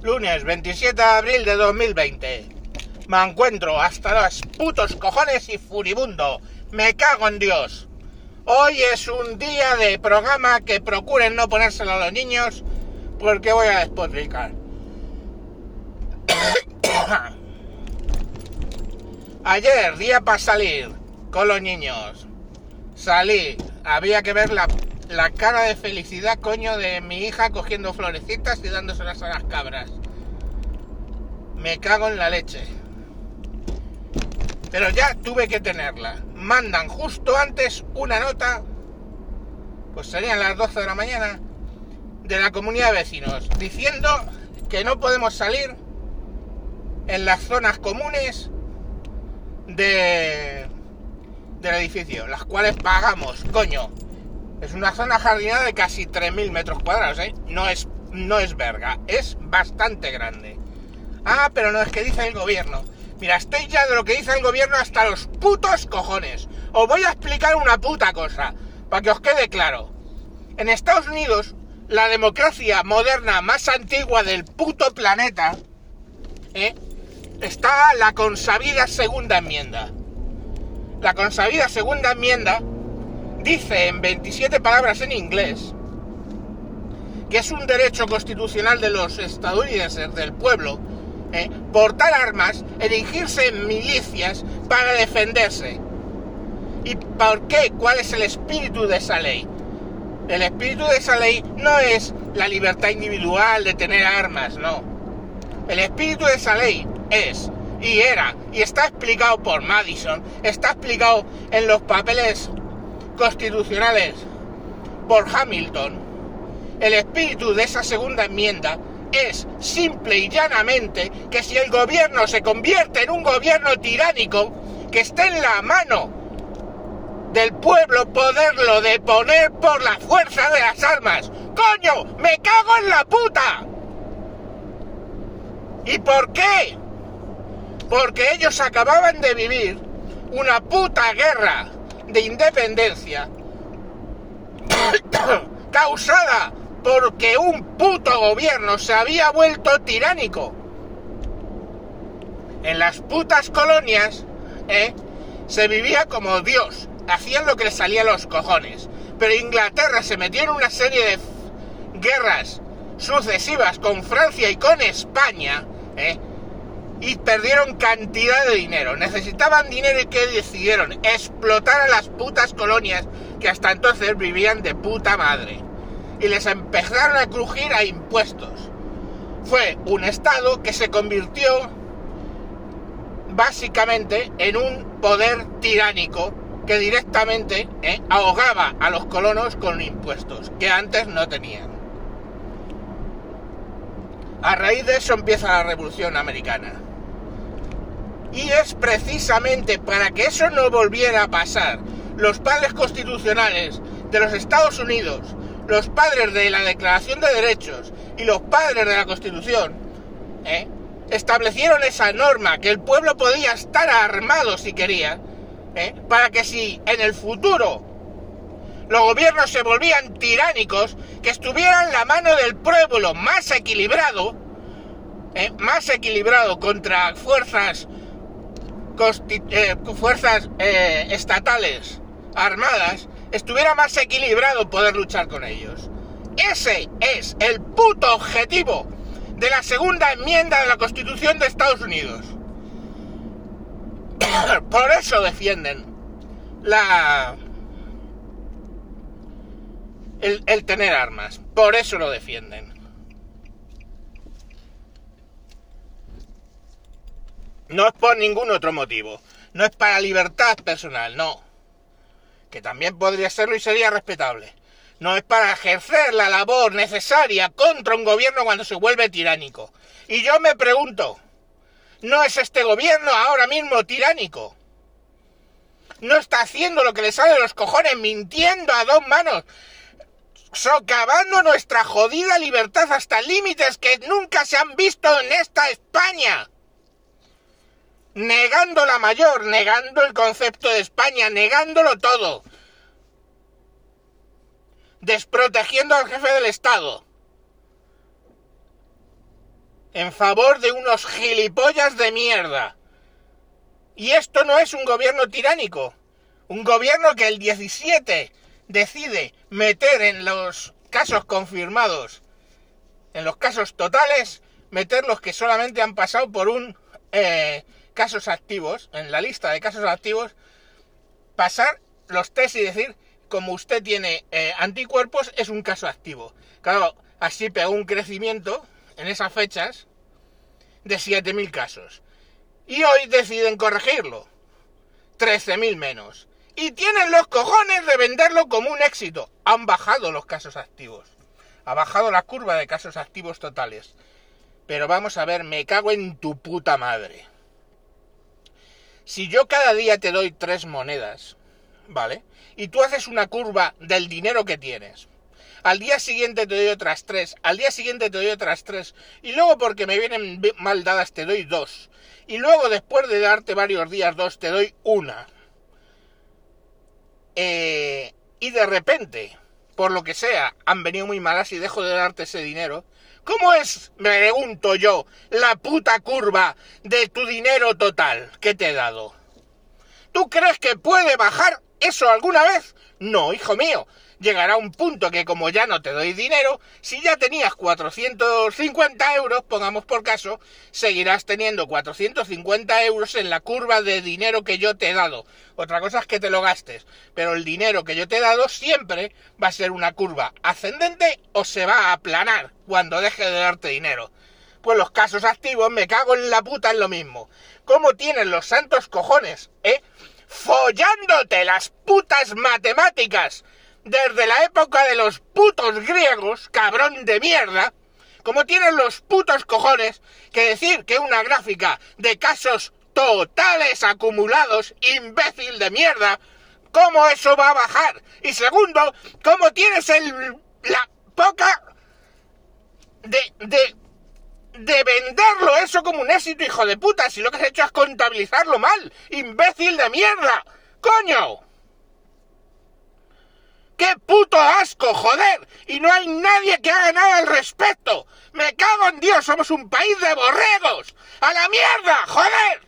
Lunes 27 de abril de 2020. Me encuentro hasta los putos cojones y furibundo. Me cago en Dios. Hoy es un día de programa que procuren no ponérselo a los niños porque voy a despotricar. Ayer, día para salir con los niños. Salí, había que ver la, la cara de felicidad, coño, de mi hija cogiendo florecitas y dándoselas a las cabras. Me cago en la leche. Pero ya tuve que tenerla. Mandan justo antes una nota, pues serían las 12 de la mañana, de la comunidad de vecinos, diciendo que no podemos salir en las zonas comunes de del edificio, las cuales pagamos, coño. Es una zona jardinada de casi 3.000 metros cuadrados, ¿eh? No es, no es verga, es bastante grande. Ah, pero no es que dice el gobierno. Mira, estoy ya de lo que dice el gobierno hasta los putos cojones. Os voy a explicar una puta cosa, para que os quede claro. En Estados Unidos, la democracia moderna más antigua del puto planeta, ¿eh? está la consabida segunda enmienda. La consabida segunda enmienda dice en 27 palabras en inglés que es un derecho constitucional de los estadounidenses, del pueblo, eh, portar armas, erigirse en milicias para defenderse. ¿Y por qué? ¿Cuál es el espíritu de esa ley? El espíritu de esa ley no es la libertad individual de tener armas, no. El espíritu de esa ley es, y era, y está explicado por Madison, está explicado en los papeles constitucionales por Hamilton, el espíritu de esa segunda enmienda es simple y llanamente que si el gobierno se convierte en un gobierno tiránico, que esté en la mano del pueblo poderlo deponer por la fuerza de las armas. ¡Coño! ¡Me cago en la puta! ¿Y por qué? Porque ellos acababan de vivir una puta guerra de independencia causada porque un puto gobierno se había vuelto tiránico. En las putas colonias, ¿eh? se vivía como Dios, hacían lo que les salía a los cojones. Pero Inglaterra se metió en una serie de guerras sucesivas con Francia y con España, ¿eh? Y perdieron cantidad de dinero. Necesitaban dinero y que decidieron explotar a las putas colonias que hasta entonces vivían de puta madre. Y les empezaron a crujir a impuestos. Fue un estado que se convirtió básicamente en un poder tiránico que directamente eh, ahogaba a los colonos con impuestos que antes no tenían. A raíz de eso empieza la Revolución Americana. Y es precisamente para que eso no volviera a pasar, los padres constitucionales de los Estados Unidos, los padres de la Declaración de Derechos y los padres de la Constitución, ¿eh? establecieron esa norma que el pueblo podía estar armado si quería, ¿eh? para que si en el futuro los gobiernos se volvían tiránicos, que estuvieran la mano del pueblo más equilibrado, ¿eh? más equilibrado contra fuerzas eh, fuerzas eh, estatales armadas, estuviera más equilibrado poder luchar con ellos. Ese es el puto objetivo de la segunda enmienda de la Constitución de Estados Unidos. Por eso defienden la... El, el tener armas. Por eso lo defienden. No es por ningún otro motivo. No es para libertad personal, no. Que también podría serlo y sería respetable. No es para ejercer la labor necesaria contra un gobierno cuando se vuelve tiránico. Y yo me pregunto, ¿no es este gobierno ahora mismo tiránico? No está haciendo lo que le sale de los cojones, mintiendo a dos manos, socavando nuestra jodida libertad hasta límites que nunca se han visto en esta España negando la mayor, negando el concepto de España, negándolo todo, desprotegiendo al jefe del Estado. en favor de unos gilipollas de mierda. Y esto no es un gobierno tiránico. Un gobierno que el 17 decide meter en los casos confirmados, en los casos totales, meter los que solamente han pasado por un eh, casos activos, en la lista de casos activos, pasar los test y decir, como usted tiene eh, anticuerpos, es un caso activo. Claro, así pegó un crecimiento en esas fechas de 7.000 casos. Y hoy deciden corregirlo. 13.000 menos. Y tienen los cojones de venderlo como un éxito. Han bajado los casos activos. Ha bajado la curva de casos activos totales. Pero vamos a ver, me cago en tu puta madre. Si yo cada día te doy tres monedas, ¿vale? Y tú haces una curva del dinero que tienes al día siguiente te doy otras tres, al día siguiente te doy otras tres, y luego porque me vienen mal dadas te doy dos, y luego después de darte varios días dos te doy una. Eh, y de repente, por lo que sea, han venido muy malas y dejo de darte ese dinero. ¿Cómo es, me pregunto yo, la puta curva de tu dinero total que te he dado? ¿Tú crees que puede bajar eso alguna vez? No, hijo mío llegará un punto que como ya no te doy dinero, si ya tenías 450 euros, pongamos por caso, seguirás teniendo 450 euros en la curva de dinero que yo te he dado. Otra cosa es que te lo gastes, pero el dinero que yo te he dado siempre va a ser una curva ascendente o se va a aplanar cuando deje de darte dinero. Pues los casos activos me cago en la puta en lo mismo. ¿Cómo tienen los santos cojones, eh? Follándote las putas matemáticas desde la época de los putos griegos, cabrón de mierda, como tienen los putos cojones que decir que una gráfica de casos totales acumulados, imbécil de mierda, ¿cómo eso va a bajar? Y segundo, ¿cómo tienes el, la poca de, de, de venderlo eso como un éxito, hijo de puta, si lo que has hecho es contabilizarlo mal, imbécil de mierda, coño. ¡Qué puto asco, joder! Y no hay nadie que haga nada al respecto. Me cago en Dios, somos un país de borregos. ¡A la mierda, joder!